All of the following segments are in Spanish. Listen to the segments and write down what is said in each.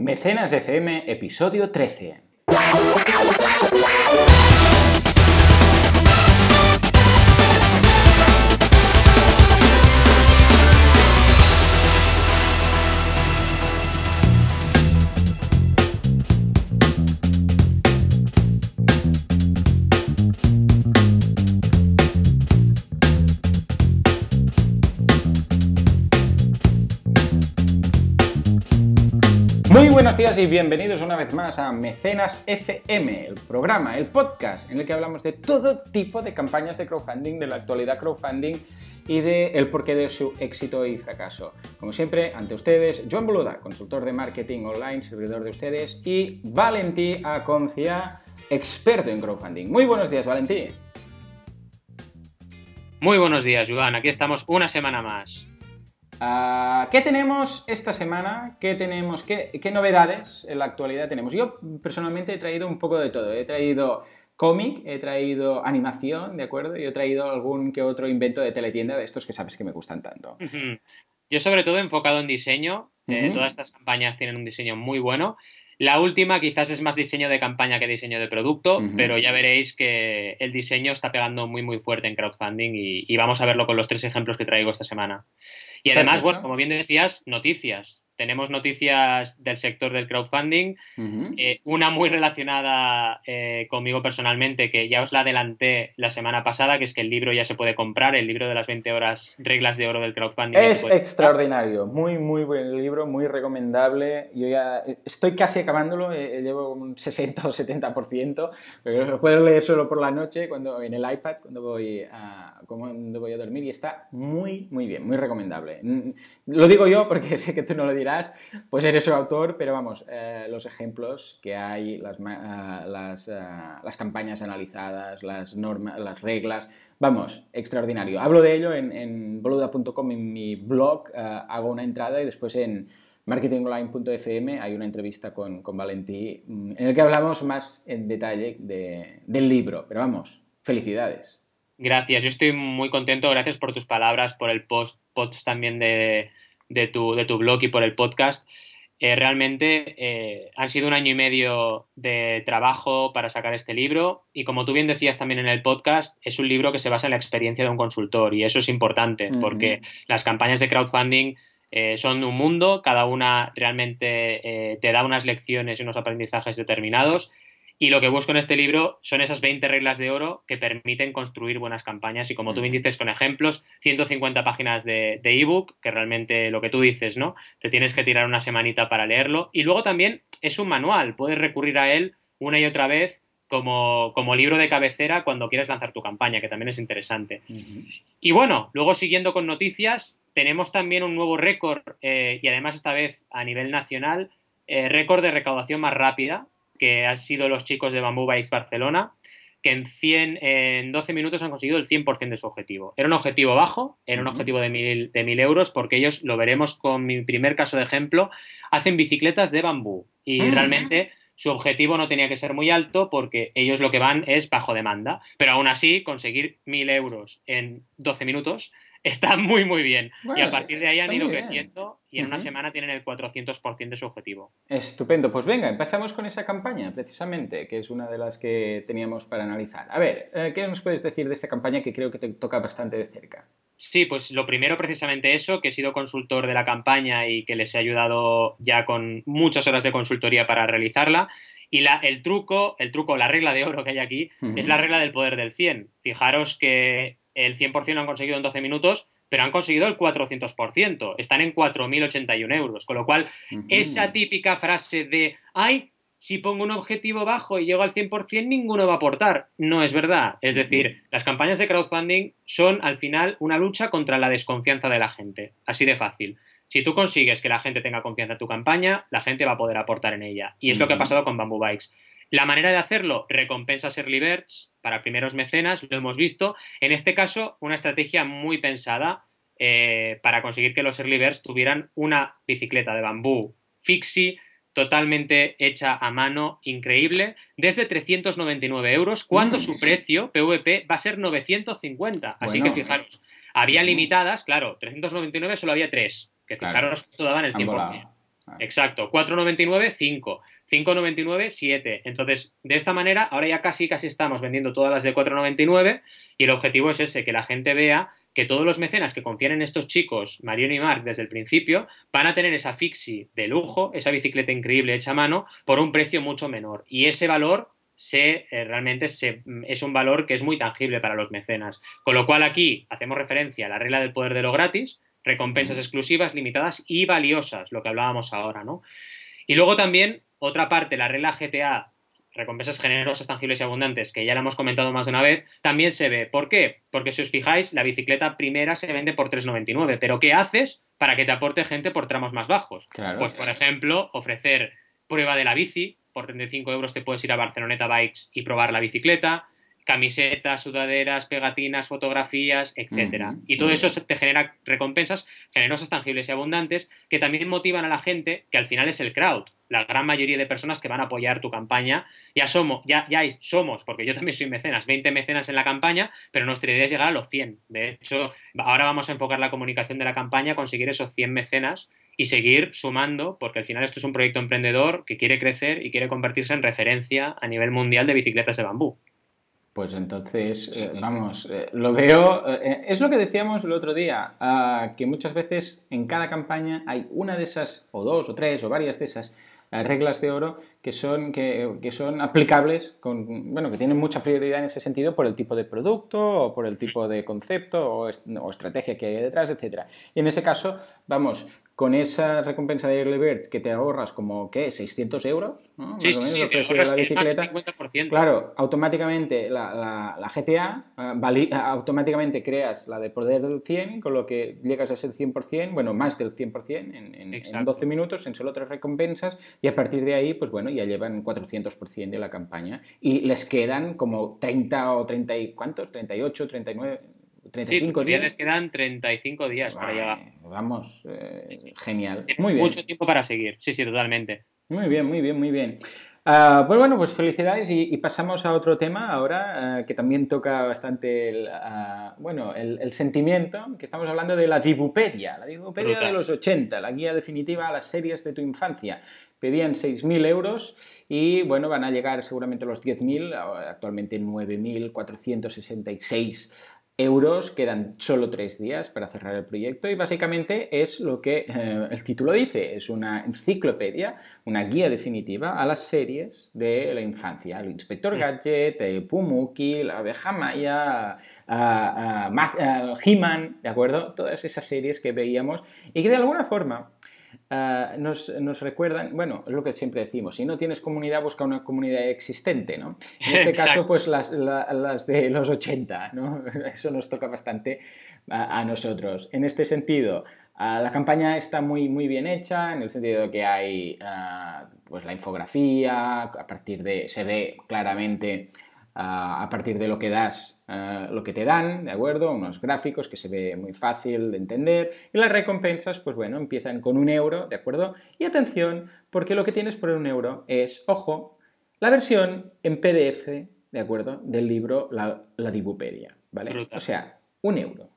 Mecenas FM, episodio 13. Buenos días y bienvenidos una vez más a Mecenas FM, el programa, el podcast en el que hablamos de todo tipo de campañas de crowdfunding, de la actualidad crowdfunding y de el porqué de su éxito y fracaso. Como siempre, ante ustedes, Joan Boluda, consultor de marketing online, servidor de ustedes, y Valentí Aconcia, experto en crowdfunding. Muy buenos días, Valentí. Muy buenos días, Joan. Aquí estamos una semana más. Ah, ¿Qué tenemos esta semana? ¿Qué tenemos? Qué, qué novedades en la actualidad tenemos? Yo personalmente he traído un poco de todo. He traído cómic, he traído animación, ¿de acuerdo? Y he traído algún que otro invento de teletienda de estos que sabes que me gustan tanto. Yo sobre todo enfocado en diseño. eh, todas estas campañas tienen un diseño muy bueno. La última quizás es más diseño de campaña que diseño de producto, pero ya veréis que el diseño está pegando muy muy fuerte en crowdfunding y, y vamos a verlo con los tres ejemplos que traigo esta semana. Y además, Perfecto. bueno, como bien decías, noticias. Tenemos noticias del sector del crowdfunding, Ujú. Eh, una muy relacionada eh, conmigo personalmente, que ya os la adelanté la semana pasada, que es que el libro ya se puede comprar, el libro de las 20 horas reglas de oro del crowdfunding. Es extraordinario, muy, muy buen libro, muy recomendable. Yo ya estoy casi acabándolo, eh, llevo un 60 o 70%, pero lo puedo leer solo por la noche cuando, en el iPad cuando voy, a, cuando voy a dormir y está muy, muy bien, muy recomendable. Mm, Lo digo yo porque sé que tú no lo dirás, pues eres su autor, pero vamos, eh, los ejemplos que hay, las, ma- ah, las, campañas analizadas, las normas, las reglas, Vamos, extraordinario. Hablo de ello en, boluda.com, en mi blog, eh, hago una entrada y después en marketingonline.fm hay una entrevista con, con Valentí mm, en el que hablamos más en detalle de- del libro. Pero vamos, felicidades. Gracias, yo estoy muy contento, gracias por tus palabras, por el post, post también de, de tu, de tu blog y por el podcast. Eh, realmente eh, han sido un año y medio de trabajo para sacar este libro y como tú bien decías también en el podcast, es un libro que se basa en la experiencia de un consultor y eso es importante porque las campañas de crowdfunding eh, son un mundo, cada una realmente te da unas lecciones y unos aprendizajes determinados y lo que busco en este libro son esas 20 reglas de oro que permiten construir buenas campañas. Y como tú bien dices, con ejemplos, 150 páginas de de ebook, que realmente lo que tú dices, ¿no? Te tienes que tirar una semanita para leerlo. Y luego también es un manual, puedes recurrir a él una y otra vez como, como libro de cabecera cuando quieres lanzar tu campaña, que también es interesante. Y bueno, luego siguiendo con noticias, tenemos también un nuevo récord, eh, y además esta vez a nivel nacional, eh, récord de recaudación más rápida, que han sido los chicos de Bamboo Bikes Barcelona, que en, 100, en 12 minutos han conseguido el 100% de su objetivo. Era un objetivo bajo, era un objetivo de 1000 de mil euros, porque ellos, lo veremos con mi primer caso de ejemplo, hacen bicicletas de bambú. Y Mm. realmente su objetivo no tenía que ser muy alto porque ellos lo que van es bajo demanda. Pero aún así, conseguir 1000 euros en 12 minutos está muy, muy bien. Bueno, y a partir de ahí han ido bien. creciendo y en una semana tienen el 400% de su objetivo. Estupendo, pues venga, empezamos con esa campaña, precisamente, que es una de las que teníamos para analizar. A ver, eh, ¿qué nos puedes decir de esta campaña que creo que te toca bastante de cerca? Sí, pues lo primero precisamente eso, que he sido consultor de la campaña y que les he ayudado ya con muchas horas de consultoría para realizarla. Y la, el truco, el truco, la regla de oro que hay aquí, es la regla del poder del 100. Fijaros que el 100% lo han conseguido en 12 minutos, pero han conseguido el 400%. Están en 4.081 euros. Con lo cual, esa típica frase de, ay, si pongo un objetivo bajo y llego al 100%, ninguno va a aportar. No es verdad. Es decir, las campañas de crowdfunding son al final una lucha contra la desconfianza de la gente. Así de fácil. Si tú consigues que la gente tenga confianza en tu campaña, la gente va a poder aportar en ella. Y es lo que ha pasado con Bamboo Bikes. La manera de hacerlo, recompensas early birds para primeros mecenas, lo hemos visto. En este caso, una estrategia muy pensada eh, para conseguir que los early birds tuvieran una bicicleta de bambú fixie totalmente hecha a mano, increíble, desde 399 euros, cuando Mm. su precio, PVP, va a ser 950. Así Bueno. que fijaros, había limitadas, claro, 399 solo había tres, que Claro. fijaros, esto daban el Han 100%. volado. Exacto, 4,99, 5. 5,99, 7. Entonces, de esta manera, ahora ya casi, casi estamos vendiendo todas las de 4,99 y el objetivo es ese, que la gente vea que todos los mecenas que confían en estos chicos, Mariano y Marc, desde el principio, van a tener esa fixie de lujo, esa bicicleta increíble hecha a mano, por un precio mucho menor. Y ese valor se, eh, realmente se, es un valor que es muy tangible para los mecenas. Con lo cual aquí hacemos referencia a la regla del poder de lo gratis, recompensas exclusivas, limitadas y valiosas, lo que hablábamos ahora, ¿no? Y luego también otra parte, la regla GTA, recompensas generosas, tangibles y abundantes, que ya la hemos comentado más de una vez, también se ve. ¿Por qué? Porque si os fijáis, la bicicleta primera se vende por 3,99, pero ¿qué haces para que te aporte gente por tramos más bajos? Pues, por ejemplo, ofrecer prueba de la bici, por 35 euros te puedes ir a Barceloneta Bikes y probar la bicicleta, camisetas, sudaderas, pegatinas, fotografías, etcétera. Y todo eso te genera recompensas generosas, tangibles y abundantes que también motivan a la gente, que al final es el crowd, la gran mayoría de personas que van a apoyar tu campaña. Ya somos, ya, ya somos, porque yo también soy mecenas, 20 mecenas en la campaña, pero nuestra idea es llegar a los 100. De hecho, ahora vamos a enfocar la comunicación de la campaña conseguir esos 100 mecenas y seguir sumando, porque al final esto es un proyecto emprendedor que quiere crecer y quiere convertirse en referencia a nivel mundial de bicicletas de bambú. Pues entonces, eh, vamos, eh, lo veo, eh, es lo que decíamos el otro día, ah, que muchas veces en cada campaña hay una de esas, o dos, o tres, o varias de esas reglas de oro que son, que, que, son aplicables, con, bueno, que tienen mucha prioridad en ese sentido por el tipo de producto o por el tipo de concepto o, o estrategia que hay detrás, etc. Y en ese caso, vamos, con esa recompensa de Early Birds que te ahorras como, ¿qué? 600 euros, ¿no? Sí, sí, sí, te ahorras la bicicleta. Más 50%. Claro, automáticamente la, la, GTA, uh, automáticamente creas la de poder del 100, con lo que llegas a ser 100%, bueno, más del 100% en, en, en 12 minutos, en solo tres recompensas, y a partir de ahí, pues bueno, ya llevan 400% de la campaña. Y les quedan como 30 o 30 y, ¿cuántos? 38, 39 35 días. les quedan 35 días para llegar. Vamos, eh, genial. Muy bien. Mucho tiempo para seguir, sí, sí, totalmente. Muy bien, muy bien, muy bien. Uh, pues bueno, pues felicidades y, pasamos a otro tema ahora ah, que también toca bastante el, ah, bueno, el, sentimiento, que estamos hablando de la Dibupedia, la Dibupedia de los 80, la guía definitiva a las series de tu infancia. Pedían 6.000 euros y bueno, van a llegar seguramente a los 10.000, actualmente 9.466 euros, quedan solo tres días para cerrar el proyecto y básicamente es lo que eh, el título dice, es una enciclopedia, una guía definitiva a las series de la infancia, el Inspector mm. Gadget, el Pumuki, la abeja maya, He-Man, ¿de acuerdo? Todas esas series que veíamos y que de alguna forma Ah, nos, recuerdan, bueno, es lo que siempre decimos, si no tienes comunidad, busca una comunidad existente, ¿no? En este caso, pues las, de los 80, ¿no? Eso nos toca bastante a, nosotros. En este sentido, ah, la campaña está muy, muy bien hecha, en el sentido de que hay ah, pues la infografía, a partir de, se ve claramente a partir de lo que das, lo que te dan, ¿de acuerdo? Unos gráficos que se ve muy fácil de entender. Y las recompensas, pues bueno, empiezan con un euro, ¿de acuerdo? Y atención, porque lo que tienes por un euro es, ojo, la versión en PDF, ¿de acuerdo? Del libro La, la Dibupedia, ¿vale? O sea, un euro.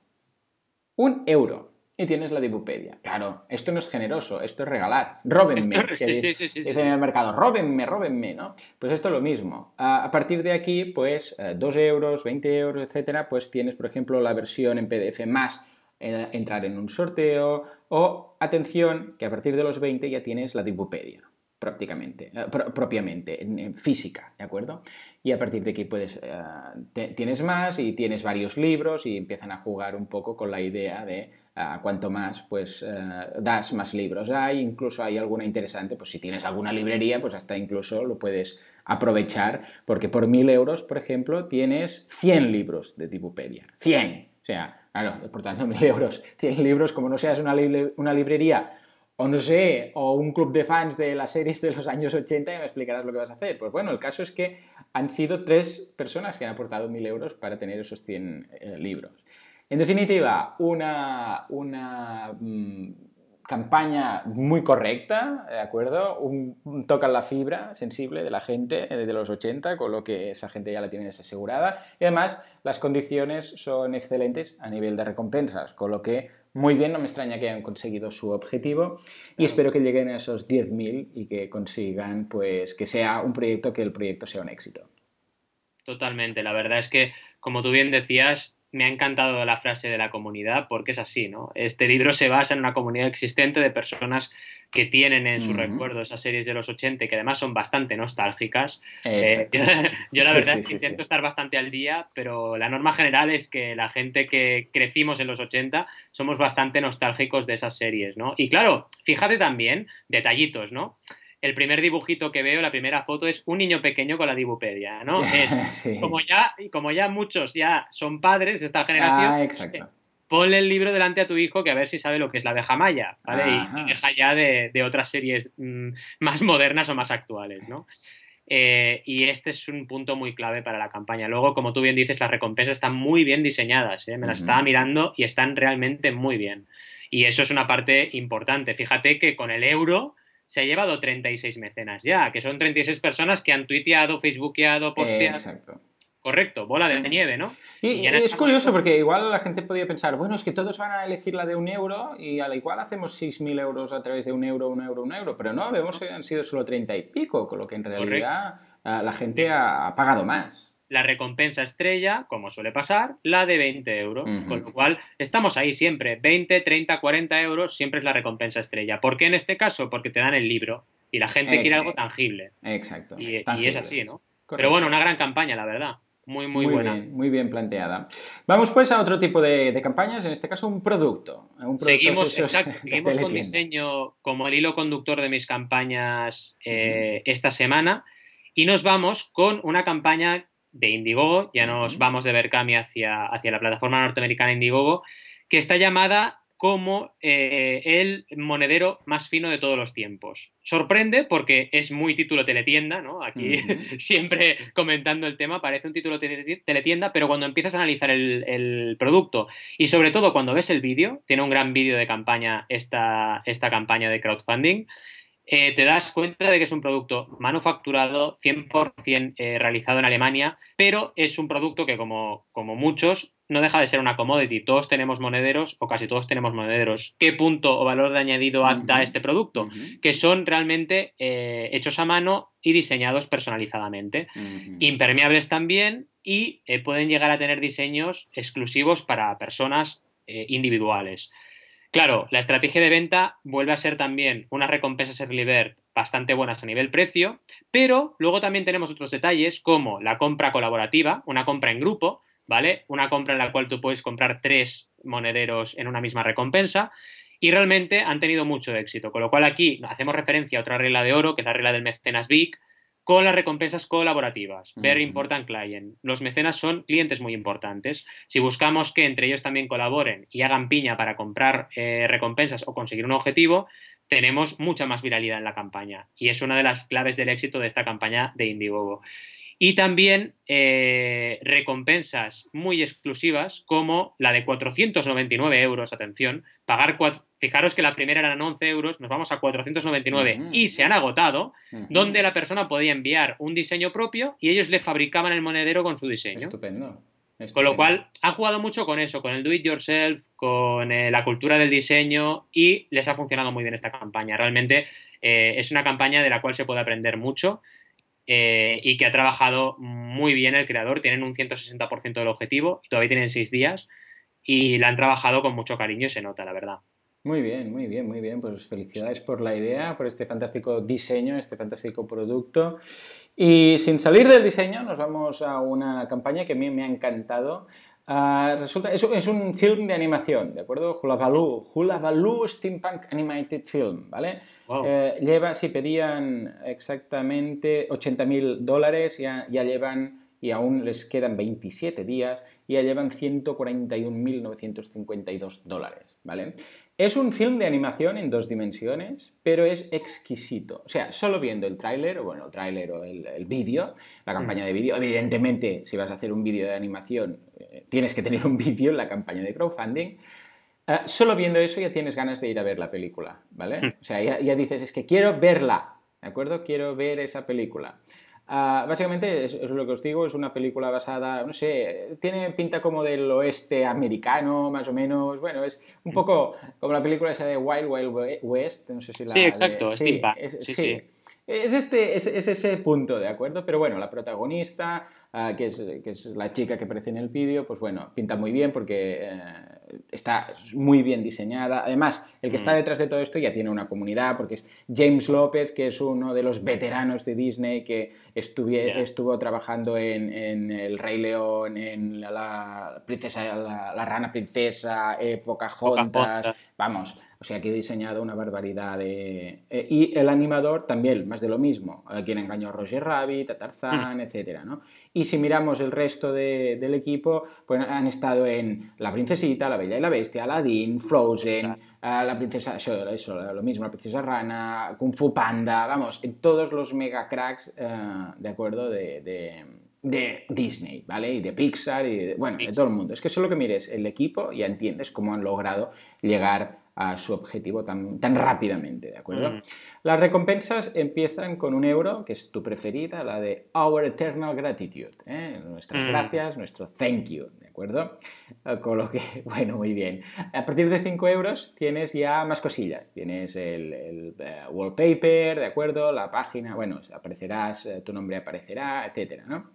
Un euro y tienes la Dibupedia. Claro, esto no es generoso, esto es regalar. Róbenme. sí, sí, sí, dicen en el mercado, róbenme, róbenme, ¿no? Pues esto es lo mismo. A, partir de aquí, pues 2 eh, euros, 20 euros, etcétera, pues tienes, por ejemplo, la versión en PDF más eh, entrar en un sorteo o, atención, que a partir de los 20 ya tienes la Dibupedia prácticamente, eh, propiamente, en, física, ¿de acuerdo? Y a partir de aquí puedes, tienes más y tienes varios libros y empiezan a jugar un poco con la idea de cuanto más pues eh, das, más libros hay, incluso hay alguna interesante, pues si tienes alguna librería, pues hasta incluso lo puedes aprovechar, porque por mil euros, por ejemplo, tienes 100 libros de Tipupedia. 100. O sea, claro, por tanto, mil euros, 100 libros, como no seas una, una librería o no sé, o un club de fans de las series de los años 80 y me explicarás lo que vas a hacer. Pues bueno, el caso es que han sido tres personas que han aportado mil euros para tener esos 100 eh, libros. En definitiva, una, mm, campaña muy correcta, ¿de acuerdo? Un, toca la fibra sensible de la gente desde los 80, con lo que esa gente ya la tiene asegurada. Y además, las condiciones son excelentes a nivel de recompensas, con lo que muy bien, no me extraña que hayan conseguido su objetivo y espero que lleguen a esos 10.000 y que consigan pues que sea un proyecto, que el proyecto sea un éxito. Totalmente, la verdad es que, como tú bien decías, me ha encantado la frase de la comunidad porque es así, ¿no? Este libro se basa en una comunidad existente de personas que tienen en su recuerdo esas series de los 80 y que además son bastante nostálgicas. Eh, yo, la verdad es que intento estar bastante al día, pero la norma general es que la gente que crecimos en los 80 somos bastante nostálgicos de esas series, ¿no? Y claro, fíjate también, detallitos, ¿no? El primer dibujito que veo, la primera foto, es un niño pequeño con la dibupedia, ¿no? Es como ya, como ya muchos ya son padres de esta generación. Ah, exacto. Ponle el libro delante a tu hijo que a ver si sabe lo que es la abeja maya, ¿vale? Y se deja ya de, otras series mm, más modernas o más actuales, ¿no? Eh, y este es un punto muy clave para la campaña. Luego, como tú bien dices, las recompensas están muy bien diseñadas. ¿eh? Me las estaba mirando y están realmente muy bien. Y eso es una parte importante. Fíjate que con el euro se ha llevado 36 mecenas ya, que son 36 personas que han tuiteado, facebookeado, posteado. exacto. Correcto, bola de nieve, ¿no? Y, es curioso porque igual la gente podría pensar, bueno, es que todos van a elegir la de un euro y al igual hacemos 6.000 euros a través de un euro, un euro, un euro, pero no, vemos que han sido solo 30 y pico, con lo que en realidad la gente ha pagado más la recompensa estrella, como suele pasar, la de 20 euros. Con lo cual, estamos ahí siempre. 20, 30, 40 euros siempre es la recompensa estrella. ¿Por qué en este caso? Porque te dan el libro y la gente quiere algo tangible. Exacto. Y, es así, ¿no? Pero bueno, una gran campaña, la verdad. Muy, muy, buena. muy bien planteada. Vamos pues a otro tipo de, campañas, en este caso un producto. seguimos, con diseño como el hilo conductor de mis campañas eh, esta semana y nos vamos con una campaña de Indiegogo, ya nos vamos de Berkami hacia, hacia la plataforma norteamericana Indiegogo, que está llamada como eh, el monedero más fino de todos los tiempos. Sorprende porque es muy título teletienda, ¿no? Aquí siempre comentando el tema, parece un título teletienda, pero cuando empiezas a analizar el, el producto y sobre todo cuando ves el vídeo, tiene un gran vídeo de campaña esta, esta campaña de crowdfunding, eh, te das cuenta de que es un producto manufacturado, 100% eh, realizado en Alemania, pero es un producto que, como, como muchos, no deja de ser una commodity. Todos tenemos monederos o casi todos tenemos monederos. ¿Qué punto o valor de añadido da este producto? Que son realmente eh, hechos a mano y diseñados personalizadamente. Impermeables también y pueden llegar a tener diseños exclusivos para personas individuales. Claro, la estrategia de venta vuelve a ser también unas recompensas Early Bird bastante buenas a nivel precio, pero luego también tenemos otros detalles como la compra colaborativa, una compra en grupo, ¿vale? Una compra en la cual tú puedes comprar tres monederos en una misma recompensa y realmente han tenido mucho éxito, con lo cual aquí hacemos referencia a otra regla de oro, que es la regla del mecenas big, con las recompensas colaborativas. Very important client. Los mecenas son clientes muy importantes. Si buscamos que entre ellos también colaboren y hagan piña para comprar eh, recompensas o conseguir un objetivo, tenemos mucha más viralidad en la campaña. Y es una de las claves del éxito de esta campaña de Indiegogo. Y también eh, recompensas muy exclusivas como la de 499 euros, atención, pagar, fijaros que la primera eran 11 euros, nos vamos a 499 y se han agotado, donde la persona podía enviar un diseño propio y ellos le fabricaban el monedero con su diseño. Estupendo. Con lo cual, han jugado mucho con eso, con el do it yourself, con eh, la cultura del diseño y les ha funcionado muy bien esta campaña. Realmente eh, es una campaña de la cual se puede aprender mucho. Eh, y que ha trabajado muy bien el creador. Tienen un 160% del objetivo, todavía tienen seis días y la han trabajado con mucho cariño y se nota, la verdad. Muy bien, muy bien, muy bien. Pues felicidades por la idea, por este fantástico diseño, este fantástico producto. Y sin salir del diseño, nos vamos a una campaña que a mí me ha encantado. Ah, resulta, es, es, un film de animación, ¿de acuerdo? Hula Baloo, Hula Baloo Steampunk Animated Film, ¿vale? Eh, lleva, si pedían exactamente 80.000 dólares, ya, ya llevan y aún les quedan 27 días y ya llevan 141.952 dólares, ¿vale? Es un film de animación en dos dimensiones, pero es exquisito. O sea, solo viendo el tráiler, o bueno, el tráiler o el, vídeo, la campaña de vídeo, evidentemente, si vas a hacer un vídeo de animación, eh, tienes que tener un vídeo en la campaña de crowdfunding. Eh, solo viendo eso ya tienes ganas de ir a ver la película, ¿vale? Hmm. O sea, ya, ya dices, es que quiero verla, ¿de acuerdo? Quiero ver esa película. Ah, básicamente es, lo que os digo, es una película basada, no sé, tiene pinta como del oeste americano, más o menos. Bueno, es un poco como la película esa de Wild Wild West, no sé si la... Sí, exacto, sí, sí, Es, este, es, ese punto, ¿de acuerdo? Pero bueno, la protagonista, ah, que, es, que, es, la chica que aparece en el vídeo, pues bueno, pinta muy bien porque eh, está muy bien diseñada. Además, el que está mm. detrás de todo esto ya tiene una comunidad, porque es James López, que es uno de los veteranos de Disney, que estuvo trabajando en, El Rey León, en la, princesa, la, rana princesa, época Juntas, vamos, o sea que he diseñado una barbaridad de... Eh, y el animador también, más de lo mismo, a quien engañó a Roger Rabbit, a Tarzán, mm. etcétera, ¿no? Y si miramos el resto del equipo, pues han estado en La Princesita, La Bella y la Bestia, Aladdin, Frozen, La Princesa... Eso, lo mismo, La Princesa Rana, Kung Fu Panda, vamos, en todos los mega cracks, eh, ¿de acuerdo? de, de Disney, ¿vale? Y de Pixar y de, bueno, de todo el mundo. Es que solo que mires el equipo ya entiendes cómo han logrado llegar a su objetivo tan, tan rápidamente, ¿de acuerdo? Mm. Las recompensas empiezan con un euro, que es tu preferida, la de Our Eternal Gratitude, ¿eh? nuestras mm. gracias, nuestro thank you, ¿de acuerdo? Eh, con lo que, bueno, muy bien. A partir de 5 euros tienes ya más cosillas, tienes el, eh, wallpaper, ¿de acuerdo? La página, bueno, aparecerás, tu nombre aparecerá, etcétera, ¿no?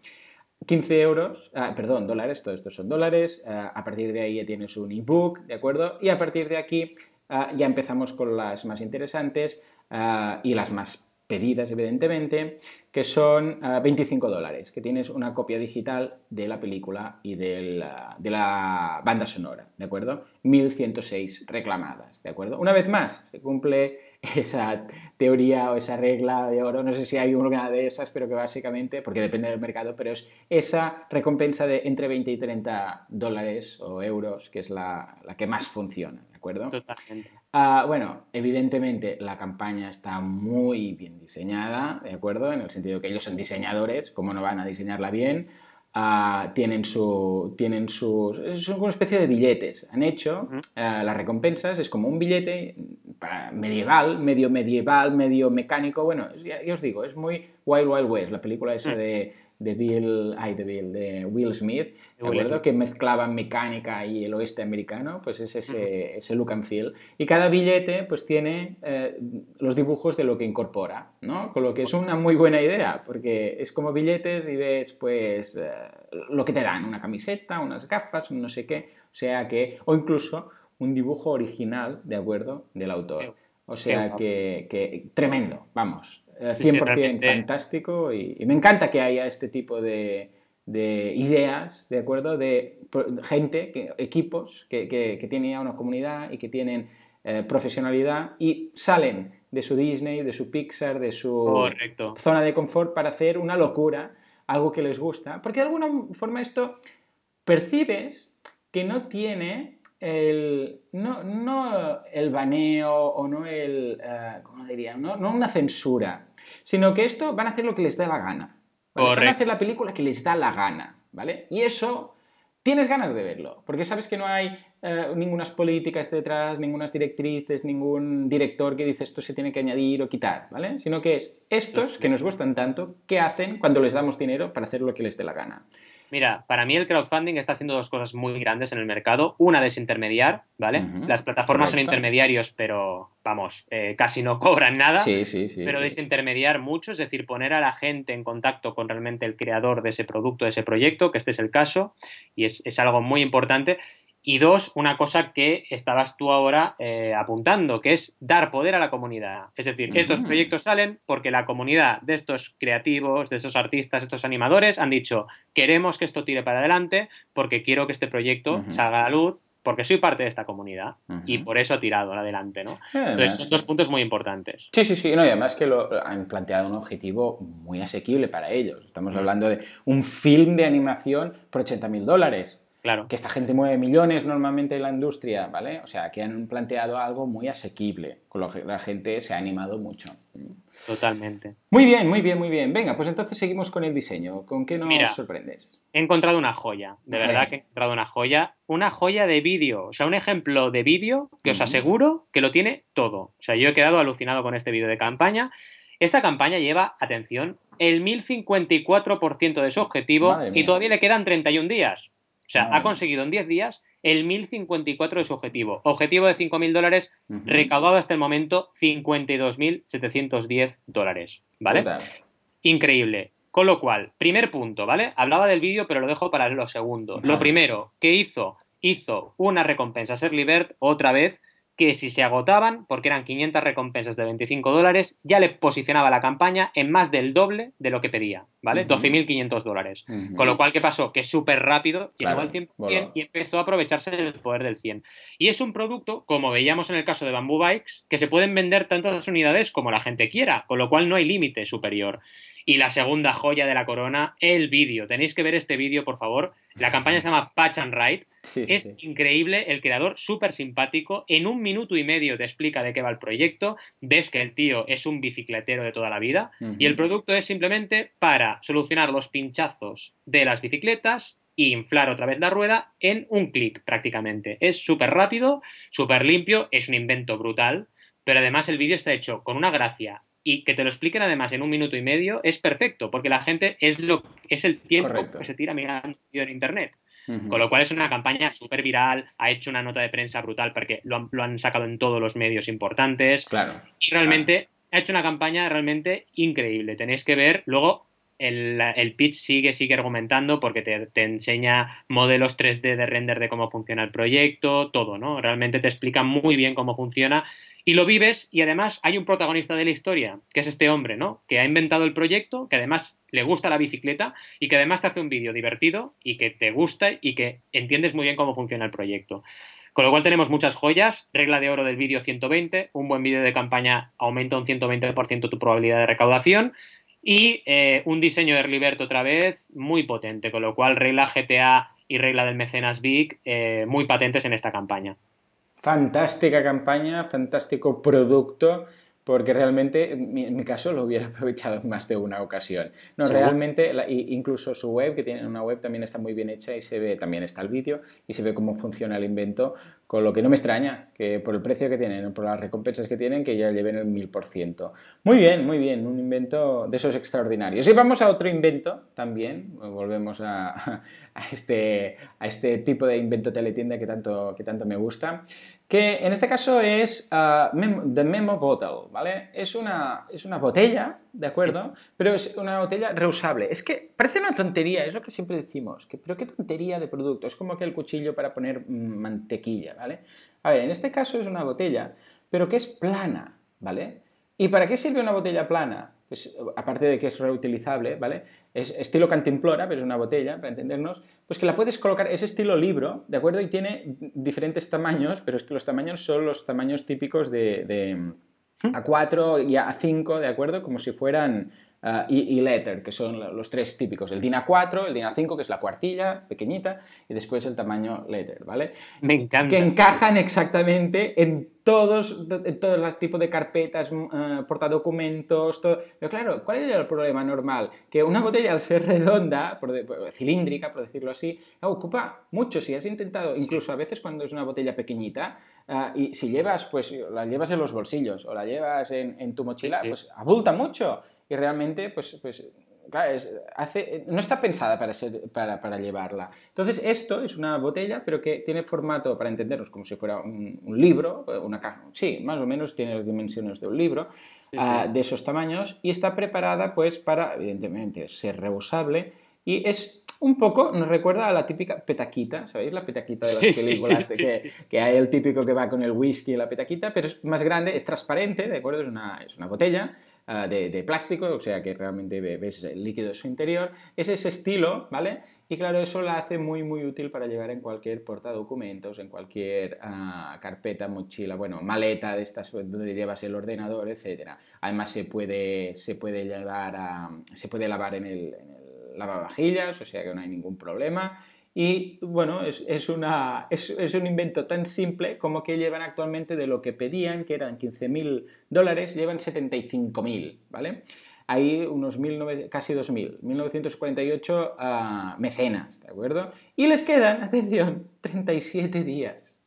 15 euros, ah, perdón, dólares, todo esto son dólares, ah, a partir de ahí ya tienes un ebook, ¿de acuerdo? Y a partir de aquí ah, ya empezamos con las más interesantes y las más pedidas, evidentemente, que son 25 dólares, que tienes una copia digital de la película y de la, de la banda sonora, ¿de acuerdo? 1106 reclamadas, ¿de acuerdo? Una vez más, se cumple esa teoría o esa regla de oro, no sé si hay una de esas, pero que básicamente, porque depende del mercado, pero es esa recompensa de entre 20 y 30 dólares o euros, que es la, que más funciona, ¿de acuerdo? Totalmente. Ah, bueno, evidentemente la campaña está muy bien diseñada, ¿de acuerdo? En el sentido que ellos son diseñadores, ¿cómo no van a diseñarla bien? Ah, tienen, su, tienen sus... Son una especie de billetes. Han hecho ah, las recompensas, es como un billete para medieval, medio medieval, medio mecánico. Bueno, ya, os digo, es muy Wild Wild West, la película esa mm. de, de Bill, ay, de Bill, de Will Smith, ¿de acuerdo? Que mezclaban mecánica y el oeste americano, pues es ese, ese look and feel. Y cada billete, pues tiene eh, los dibujos de lo que incorpora, ¿no? Con lo que es una muy buena idea, porque es como billetes y ves, pues, eh, lo que te dan, una camiseta, unas gafas, un no sé qué, o sea que, o incluso un dibujo original, ¿de acuerdo?, del autor. O sea que, que tremendo, vamos, 100% eh, fantástico y, me encanta que haya este tipo de, ideas, ¿de acuerdo? De gente, que, equipos que, que, tienen ya una comunidad y que tienen eh, profesionalidad y salen de su Disney, de su Pixar, de su zona de confort para hacer una locura, algo que les gusta. Porque de alguna forma esto percibes que no tiene el, no, no el baneo o no el, uh, ¿cómo diría? No, no, una censura, sino que esto van a hacer lo que les da la gana. Van a hacer la película que les da la gana, ¿vale? Y eso tienes ganas de verlo, porque sabes que no hay eh, ninguna políticas detrás, ninguna directrices, ningún director que dice esto se tiene que añadir o quitar, ¿vale? Sino que es estos que nos gustan tanto, ¿qué hacen cuando les damos dinero para hacer lo que les dé la gana? Mira, para mí el crowdfunding está haciendo dos cosas muy grandes en el mercado. Una, desintermediar, ¿vale? Las plataformas son intermediarios, pero vamos, eh, casi no cobran nada. Sí, sí, sí. Pero desintermediar mucho, es decir, poner a la gente en contacto con realmente el creador de ese producto, de ese proyecto, que este es el caso, y es, es algo muy importante. Y dos, una cosa que estabas tú ahora eh, apuntando, que es dar poder a la comunidad. Es decir, estos proyectos salen porque la comunidad de estos creativos, de estos artistas, estos animadores han dicho, queremos que esto tire para adelante porque quiero que este proyecto salga a la luz porque soy parte de esta comunidad y por eso ha tirado adelante, ¿no? Entonces, son dos puntos muy importantes. Sí, sí, sí, no, y además que lo, han planteado un objetivo muy asequible para ellos. Estamos hablando de un film de animación por 80 mil dólares. Que esta gente mueve millones normalmente en la industria, ¿vale? O sea, que han planteado algo muy asequible, con lo que la gente se ha animado mucho. Totalmente. Muy bien, muy bien, muy bien. Venga, pues entonces seguimos con el diseño. ¿Con qué nos sorprendes? He encontrado una joya, de verdad que he encontrado una joya. Una joya de vídeo, o sea, un ejemplo de vídeo que os aseguro que lo tiene todo. O sea, yo he quedado alucinado con este vídeo de campaña Esta campaña lleva, atención, el 1054% de su objetivo y todavía le quedan 31 días. O sea, ha conseguido en 10 días el 1054 de su objetivo. Objetivo de 5.000 dólares, recaudado hasta el momento 52.710 dólares. ¿Vale? Increíble. Con lo cual, primer punto, ¿vale? Hablaba del vídeo, pero lo dejo para lo segundo. Lo primero, ¿qué hizo? Hizo una recompensa a Serlibert otra vez que si se agotaban, porque eran 500 recompensas de 25 dólares, ya le posicionaba la campaña en más del doble de lo que pedía, ¿vale? 12.500 dólares. Con lo cual, ¿qué pasó? Que súper rápido llegó al 100% y empezó a aprovecharse del poder del 100. Y es un producto, como veíamos en el caso de Bamboo Bikes, que se pueden vender tantas unidades como la gente quiera, con lo cual no hay límite superior. Y la segunda joya de la corona, el vídeo. Tenéis que ver este vídeo, por favor. La campaña se llama Patch and Ride. es increíble, el creador súper simpático. En un minuto y medio te explica de qué va el proyecto. Ves que el tío es un bicicletero de toda la vida. Y el producto es simplemente para solucionar los pinchazos de las bicicletas e inflar otra vez la rueda en un clic prácticamente. Es súper rápido, súper limpio, es un invento brutal. Pero además el vídeo está hecho con una gracia y que te lo expliquen además en un minuto y medio es perfecto, porque la gente es lo es el tiempo que se tira mirando en internet. Con lo cual es una campaña súper viral, ha hecho una nota de prensa brutal porque lo han, sacado en todos los medios importantes. Claro. Y realmente ha hecho una campaña realmente increíble. Tenéis que ver, luego el, pitch sigue, sigue argumentando porque te, te, enseña modelos 3D de render de cómo funciona el proyecto, todo, ¿no? Realmente te explica muy bien cómo funciona y lo vives y además hay un protagonista de la historia, que es este hombre, ¿no? Que ha inventado el proyecto, que además le gusta la bicicleta y que además te hace un vídeo divertido y que te gusta y que entiendes muy bien cómo funciona el proyecto. Con lo cual tenemos muchas joyas, regla de oro del vídeo 120, un buen vídeo de campaña aumenta un 120% tu probabilidad de recaudación y eh, un diseño de Liberto otra vez muy potente, con lo cual regla GTA y regla del mecenas Big eh, muy patentes en esta campaña. Fantástica campaña, fantástico producto porque realmente en mi caso lo hubiera aprovechado en más de una ocasión. No, realmente, incluso su web, que tiene una web también está muy bien hecha y se ve, también está el vídeo y se ve cómo funciona el invento, con lo que no me extraña que por el precio que tienen, por las recompensas que tienen, que ya lleven el 1000%. Muy bien, muy bien, un invento de esos extraordinarios. Y vamos a otro invento también, volvemos a, este, a este tipo de invento teletienda que tanto, que tanto me gusta que en este caso es The Memo Bottle, ¿vale? Es una, es una botella, ¿de acuerdo? Pero es una botella reusable. Es que parece una tontería, es lo que siempre decimos, que, pero qué tontería de producto, es como que el cuchillo para poner mantequilla, ¿vale? A ver, en este caso es una botella, pero que es plana, ¿vale? ¿Y para qué sirve una botella plana? Pues aparte de que es reutilizable, ¿vale? Es estilo cantimplora, pero es una botella, para entendernos, pues que la puedes colocar, es estilo libro, ¿de acuerdo? Y tiene diferentes tamaños, pero es que los tamaños son los tamaños típicos de, A4 y A5, ¿de acuerdo? Como si fueran uh, y, letter, que son los tres típicos. El DIN A4, el DIN A5, que es la cuartilla, pequeñita, y después el tamaño letter, ¿vale? Me encanta. Que encajan exactamente en todos, en todos los tipos de carpetas, uh, portadocumentos, todo. Pero claro, ¿cuál es el problema normal? Que una botella al ser redonda, cilíndrica, por decirlo así, ocupa mucho. Si has intentado, incluso a veces cuando es una botella pequeñita, uh, y si llevas, pues la llevas en los bolsillos o la llevas en, tu mochila, pues abulta mucho y realmente, pues, pues claro, hace, no está pensada para, para, para, llevarla. Entonces, esto es una botella, pero que tiene formato, para entendernos, como si fuera un, libro, una caja. Sí, más o menos tiene las dimensiones de un libro, ah, de esos tamaños, y está preparada, pues, para, evidentemente, ser reusable. Y es un poco, nos recuerda a la típica petaquita, ¿sabéis? La petaquita de las películas, que, que, hay el típico que va con el whisky y la petaquita, pero es más grande, es transparente, ¿de acuerdo? Es una, es una botella Ah, de, plástico, o sea que realmente ves el líquido de su interior. Es ese estilo, ¿vale? Y claro, eso la hace muy, muy útil para llevar en cualquier documentos en cualquier ah, carpeta, mochila, bueno, maleta de estas donde llevas el ordenador, etc. Además se puede, se puede llevar se puede lavar en el lavavajillas, o sea que no hay ningún problema. Y bueno, es, una, es, un invento tan simple como que llevan actualmente de lo que pedían, que eran 15.000 dólares, llevan 75.000, ¿vale? Hay unos casi 2.000, 1948 uh, mecenas, ¿de acuerdo? Y les quedan, atención, 37 días.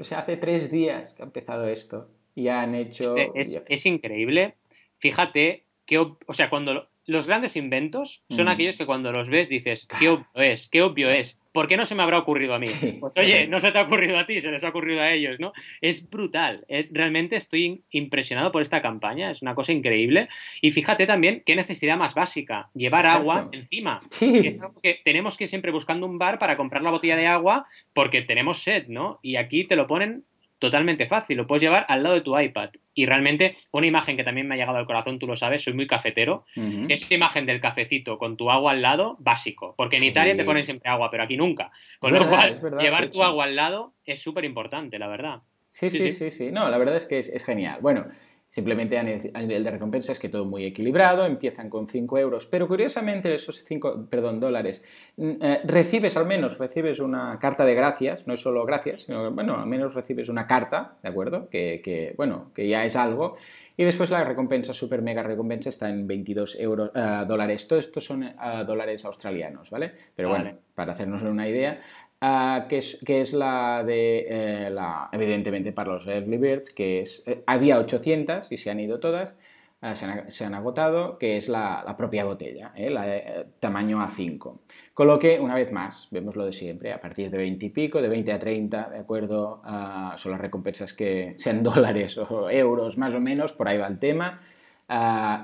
O sea, hace tres días que ha empezado esto y han hecho... Es, es increíble fíjate que, o sea, cuando los grandes inventos son Mm. aquellos que cuando los ves dices, qué obvio es, qué obvio es. ¿Por qué no se me habrá ocurrido a mí? Sí, Pues oye, no se te ha ocurrido a ti, se les ha ocurrido a ellos, ¿no? Es brutal. Eh, Realmente estoy impresionado por esta campaña, es una cosa increíble. Y fíjate también qué necesidad más básica, llevar Exacto. agua encima. Sí. Es algo que tenemos que ir siempre buscando un bar para comprar la botella de agua porque tenemos sed, ¿no? Y aquí te lo ponen totalmente fácil, lo puedes llevar al lado de tu iPad. Y realmente, una imagen que también me ha llegado al corazón, tú lo sabes, soy muy cafetero, esa imagen del cafecito con tu agua al lado, básico. Porque en Sí. Italia te ponen siempre agua, pero aquí nunca. Con Es lo verdad, cual, verdad, llevar tu agua al lado es súper importante, la verdad. Sí, Sí, sí, sí. sí, sí. No, la verdad es que es, es genial. Bueno, simplemente a nivel de recompensa es que todo muy equilibrado, empiezan con 5 euros, pero curiosamente esos 5, perdón, dólares, mm, eh, recibes al menos, recibes una carta de gracias, no es solo gracias, sino bueno, al menos recibes una carta, ¿de acuerdo? Que, que, bueno, que ya es algo. Y después la recompensa, super mega recompensa, está en 22 euros, eh, dólares. Todo esto son eh, dólares australianos, ¿vale? Pero Vale. bueno, para hacernos una idea, ah, que, es, que es la de, eh, la, evidentemente para los Early Birds, que es, eh, había 800 y se han ido todas, ah, se, han, se han agotado, que es la, la propia botella, ¿eh? la tamaño A5. Con lo que, una vez más, vemos lo de siempre, a partir de 20 y pico, de 20 a 30, ¿de acuerdo? Ah, son las recompensas que sean dólares o euros más o menos, por ahí va el tema.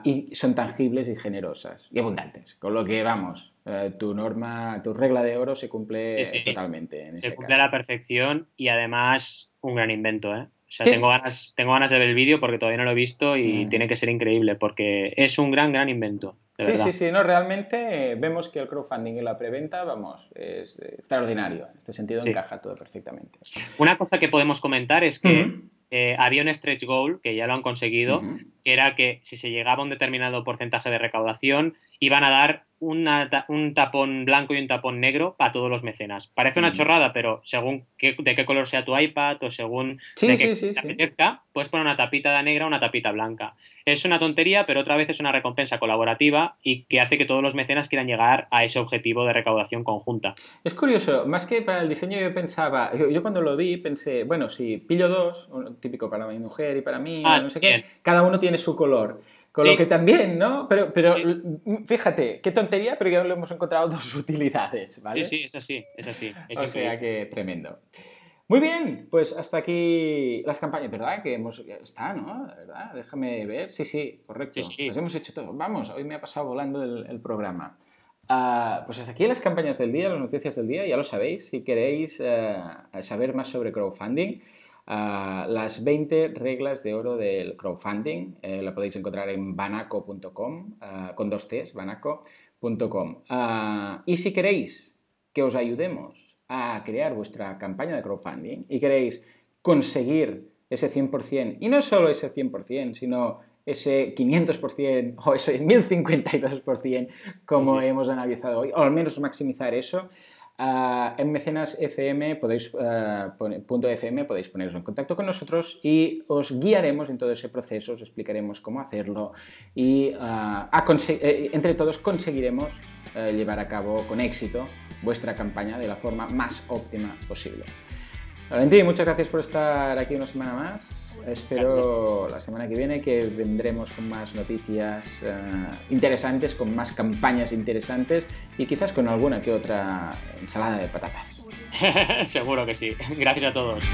Y son tangibles y generosas y abundantes. Con lo que vamos, eh, tu norma, tu regla de oro se cumple Sí, sí. totalmente en Se ese cumple a la perfección y además un gran invento, ¿eh? O sea, tengo ganas, tengo ganas de ver el vídeo porque todavía no lo he visto y Mm. tiene que ser increíble porque es un gran, gran invento. De Sí, verdad. sí, sí, no, realmente eh, vemos que el crowdfunding y la preventa, vamos, es eh, extraordinario. En este sentido Sí. encaja todo perfectamente. Una cosa que podemos comentar es que eh, había un stretch goal, que ya lo han conseguido, que era que si se llegaba a un determinado porcentaje de recaudación, iban a dar una un tapón blanco y un tapón negro para todos los mecenas. Parece una Ujú. chorrada, pero según qué- de qué color sea tu iPad o según Sí, de qué sí, sí, te apetezca, puedes poner una tapita negra o una tapita blanca. Es una tontería, pero otra vez es una recompensa colaborativa y que hace que todos los mecenas quieran llegar a ese objetivo de recaudación conjunta. Es curioso, más que para el diseño yo pensaba, yo, yo cuando lo vi pensé, bueno, si pillo dos, típico para mi mujer y para mí, Ah, no sé bien. qué, cada uno tiene su color. Con Sí. lo que también, ¿no? Pero, pero Sí. l- fíjate, qué tontería, pero ya lo hemos encontrado dos utilidades, ¿vale? Sí, sí, es así, es así. es o increíble. sea que tremendo. Muy bien, pues hasta aquí las campañas, ¿verdad? Que hemos... Está, ¿no? ¿Verdad? Déjame ver. Sí, sí, correcto. Sí, sí. Las hemos hecho todo. Vamos, hoy me ha pasado volando el, el programa. Ah, pues hasta aquí las campañas del día, las noticias del día, ya lo sabéis. Si queréis eh, saber más sobre crowdfunding, las 20 reglas de oro del crowdfunding eh, la podéis encontrar en banaco.com, ah, con dos T's, banaco.com. Ah, y si queréis que os ayudemos a crear vuestra campaña de crowdfunding y queréis conseguir ese 100%, y no solo ese 100%, sino ese 500% o ese 1052% como Sí. hemos analizado hoy, o al menos maximizar eso, ah, en Mecenas FM podéis, podéis poneros en contacto con nosotros y os guiaremos en todo ese proceso, os explicaremos cómo hacerlo y conse- eh, entre todos conseguiremos eh, llevar a cabo con éxito vuestra campaña de la forma más óptima posible. Valentín, muchas gracias por estar aquí una semana más. Espero la semana que viene que vendremos con más noticias eh, interesantes, con más campañas interesantes y quizás con alguna que otra ensalada de patatas. Seguro que sí. Gracias a todos.